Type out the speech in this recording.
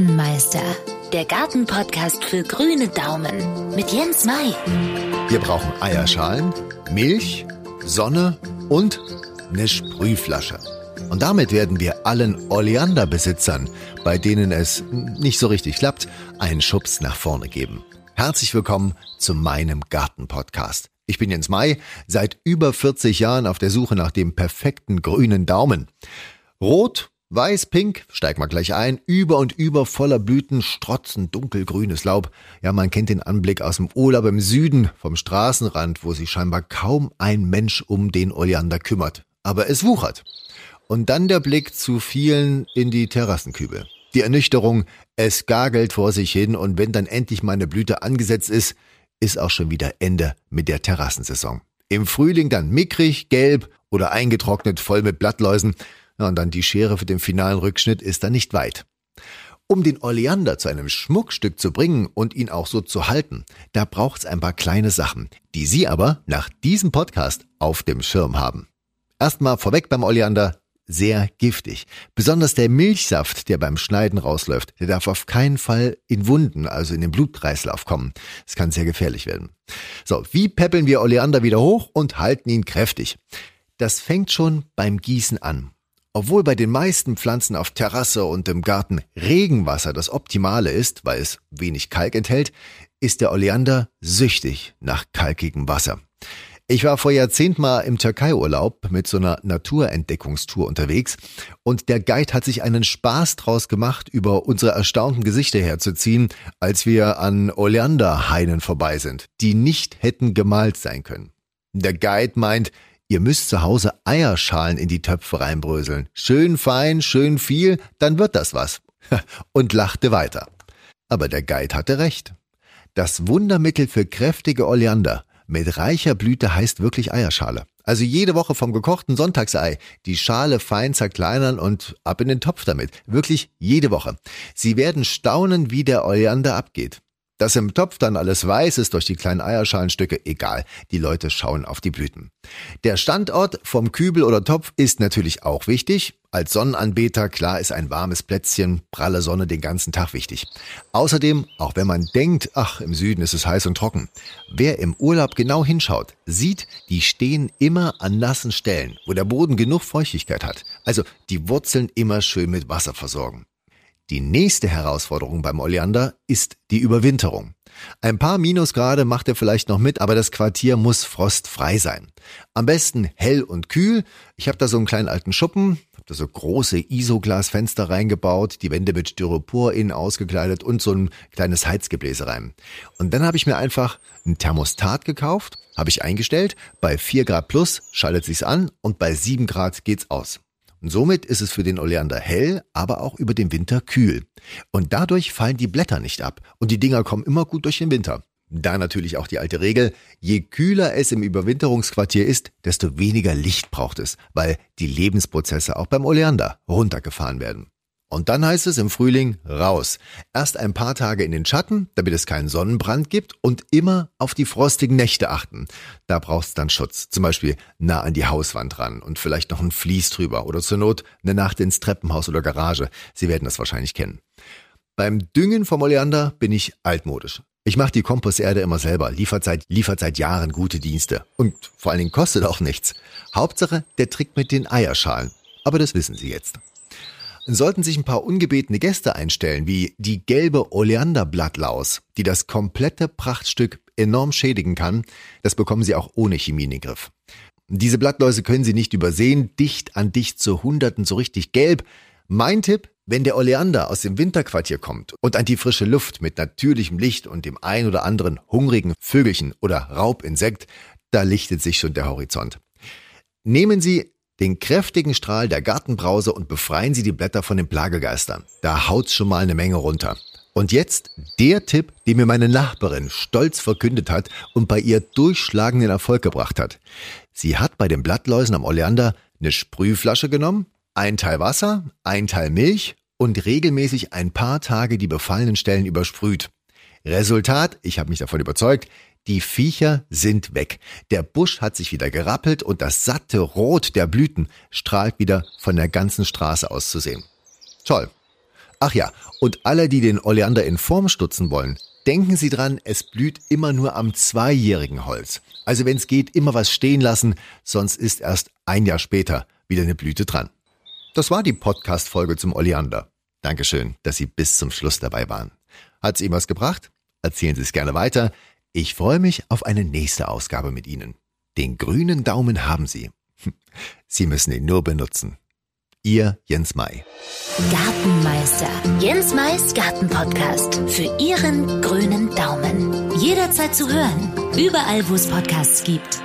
Gartenmeister, der Gartenpodcast für grüne Daumen mit Jens Mai. Wir brauchen Eierschalen, Milch, Sonne und eine Sprühflasche. Und damit werden wir allen Oleanderbesitzern, bei denen es nicht so richtig klappt, einen Schubs nach vorne geben. Herzlich willkommen zu meinem Gartenpodcast. Ich bin Jens Mai, seit über 40 Jahren auf der Suche nach dem perfekten grünen Daumen. Rot, weiß, pink, steig mal gleich ein, über und über voller Blüten, strotzen dunkelgrünes Laub. Ja, man kennt den Anblick aus dem Urlaub im Süden, vom Straßenrand, wo sich scheinbar kaum ein Mensch um den Oleander kümmert. Aber es wuchert. Und dann der Blick zu vielen in die Terrassenkübel. Die Ernüchterung, es gagelt vor sich hin und wenn dann endlich meine Blüte angesetzt ist, ist auch schon wieder Ende mit der Terrassensaison. Im Frühling dann mickrig, gelb oder eingetrocknet voll mit Blattläusen. Ja, und dann die Schere für den finalen Rückschnitt ist dann nicht weit. Um den Oleander zu einem Schmuckstück zu bringen und ihn auch so zu halten, da braucht's ein paar kleine Sachen, die Sie aber nach diesem Podcast auf dem Schirm haben. Erstmal vorweg beim Oleander, sehr giftig. Besonders der Milchsaft, der beim Schneiden rausläuft, der darf auf keinen Fall in Wunden, also in den Blutkreislauf kommen. Das kann sehr gefährlich werden. So, wie peppeln wir Oleander wieder hoch und halten ihn kräftig? Das fängt schon beim Gießen an. Obwohl bei den meisten Pflanzen auf Terrasse und im Garten Regenwasser das Optimale ist, weil es wenig Kalk enthält, ist der Oleander süchtig nach kalkigem Wasser. Ich war vor Jahrzehnten mal im Türkei-Urlaub mit so einer Naturentdeckungstour unterwegs und der Guide hat sich einen Spaß draus gemacht, über unsere erstaunten Gesichter herzuziehen, als wir an Oleanderhainen vorbei sind, die nicht hätten gemalt sein können. Der Guide meint, ihr müsst zu Hause Eierschalen in die Töpfe reinbröseln. Schön fein, schön viel, dann wird das was. Und lachte weiter. Aber der Guide hatte recht. Das Wundermittel für kräftige Oleander mit reicher Blüte heißt wirklich Eierschale. Also jede Woche vom gekochten Sonntagsei die Schale fein zerkleinern und ab in den Topf damit. Wirklich jede Woche. Sie werden staunen, wie der Oleander abgeht. Dass im Topf dann alles weiß ist durch die kleinen Eierschalenstücke, egal. Die Leute schauen auf die Blüten. Der Standort vom Kübel oder Topf ist natürlich auch wichtig. Als Sonnenanbeter, klar, ist ein warmes Plätzchen, pralle Sonne den ganzen Tag wichtig. Außerdem, auch wenn man denkt, ach, im Süden ist es heiß und trocken. Wer im Urlaub genau hinschaut, sieht, die stehen immer an nassen Stellen, wo der Boden genug Feuchtigkeit hat. Also die Wurzeln immer schön mit Wasser versorgen. Die nächste Herausforderung beim Oleander ist die Überwinterung. Ein paar Minusgrade macht er vielleicht noch mit, aber das Quartier muss frostfrei sein. Am besten hell und kühl. Ich habe da so einen kleinen alten Schuppen, habe da so große Isoglasfenster reingebaut, die Wände mit Styropor innen ausgekleidet und so ein kleines Heizgebläse rein. Und dann habe ich mir einfach ein Thermostat gekauft, habe ich eingestellt, bei 4 Grad plus schaltet sich's an und bei 7 Grad geht's aus. Und somit ist es für den Oleander hell, aber auch über den Winter kühl. Und dadurch fallen die Blätter nicht ab und die Dinger kommen immer gut durch den Winter. Da natürlich auch die alte Regel, je kühler es im Überwinterungsquartier ist, desto weniger Licht braucht es, weil die Lebensprozesse auch beim Oleander runtergefahren werden. Und dann heißt es im Frühling raus. Erst ein paar Tage in den Schatten, damit es keinen Sonnenbrand gibt und immer auf die frostigen Nächte achten. Da brauchst dann Schutz. Zum Beispiel nah an die Hauswand ran und vielleicht noch ein Vlies drüber oder zur Not eine Nacht ins Treppenhaus oder Garage. Sie werden das wahrscheinlich kennen. Beim Düngen vom Oleander bin ich altmodisch. Ich mache die Komposterde immer selber, liefert seit, liefert seit Jahren gute Dienste. Und vor allen Dingen kostet auch nichts. Hauptsache der Trick mit den Eierschalen. Aber das wissen Sie jetzt. Sollten sich ein paar ungebetene Gäste einstellen, wie die gelbe Oleanderblattlaus, die das komplette Prachtstück enorm schädigen kann, das bekommen Sie auch ohne Chemie in den Griff. Diese Blattläuse können Sie nicht übersehen, dicht an dicht zu Hunderten so richtig gelb. Mein Tipp, wenn der Oleander aus dem Winterquartier kommt und an die frische Luft mit natürlichem Licht und dem ein oder anderen hungrigen Vögelchen oder Raubinsekt, da lichtet sich schon der Horizont. Nehmen Sie den kräftigen Strahl der Gartenbrause und befreien Sie die Blätter von den Plagegeistern. Da haut's schon mal eine Menge runter. Und jetzt der Tipp, den mir meine Nachbarin stolz verkündet hat und bei ihr durchschlagenden Erfolg gebracht hat. Sie hat bei den Blattläusen am Oleander eine Sprühflasche genommen, ein Teil Wasser, ein Teil Milch und regelmäßig ein paar Tage die befallenen Stellen übersprüht. Resultat, ich habe mich davon überzeugt, die Viecher sind weg. Der Busch hat sich wieder gerappelt und das satte Rot der Blüten strahlt wieder von der ganzen Straße aus zu sehen. Toll. Ach ja, und alle, die den Oleander in Form stutzen wollen, denken Sie dran, es blüht immer nur am zweijährigen Holz. Also wenn es geht, immer was stehen lassen, sonst ist erst ein Jahr später wieder eine Blüte dran. Das war die Podcast-Folge zum Oleander. Dankeschön, dass Sie bis zum Schluss dabei waren. Hat's Ihnen was gebracht? Erzählen Sie es gerne weiter. Ich freue mich auf eine nächste Ausgabe mit Ihnen. Den grünen Daumen haben Sie. Sie müssen ihn nur benutzen. Ihr Jens Mai. Gartenmeister. Jens Mais Gartenpodcast. Für Ihren grünen Daumen. Jederzeit zu hören. Überall, wo es Podcasts gibt.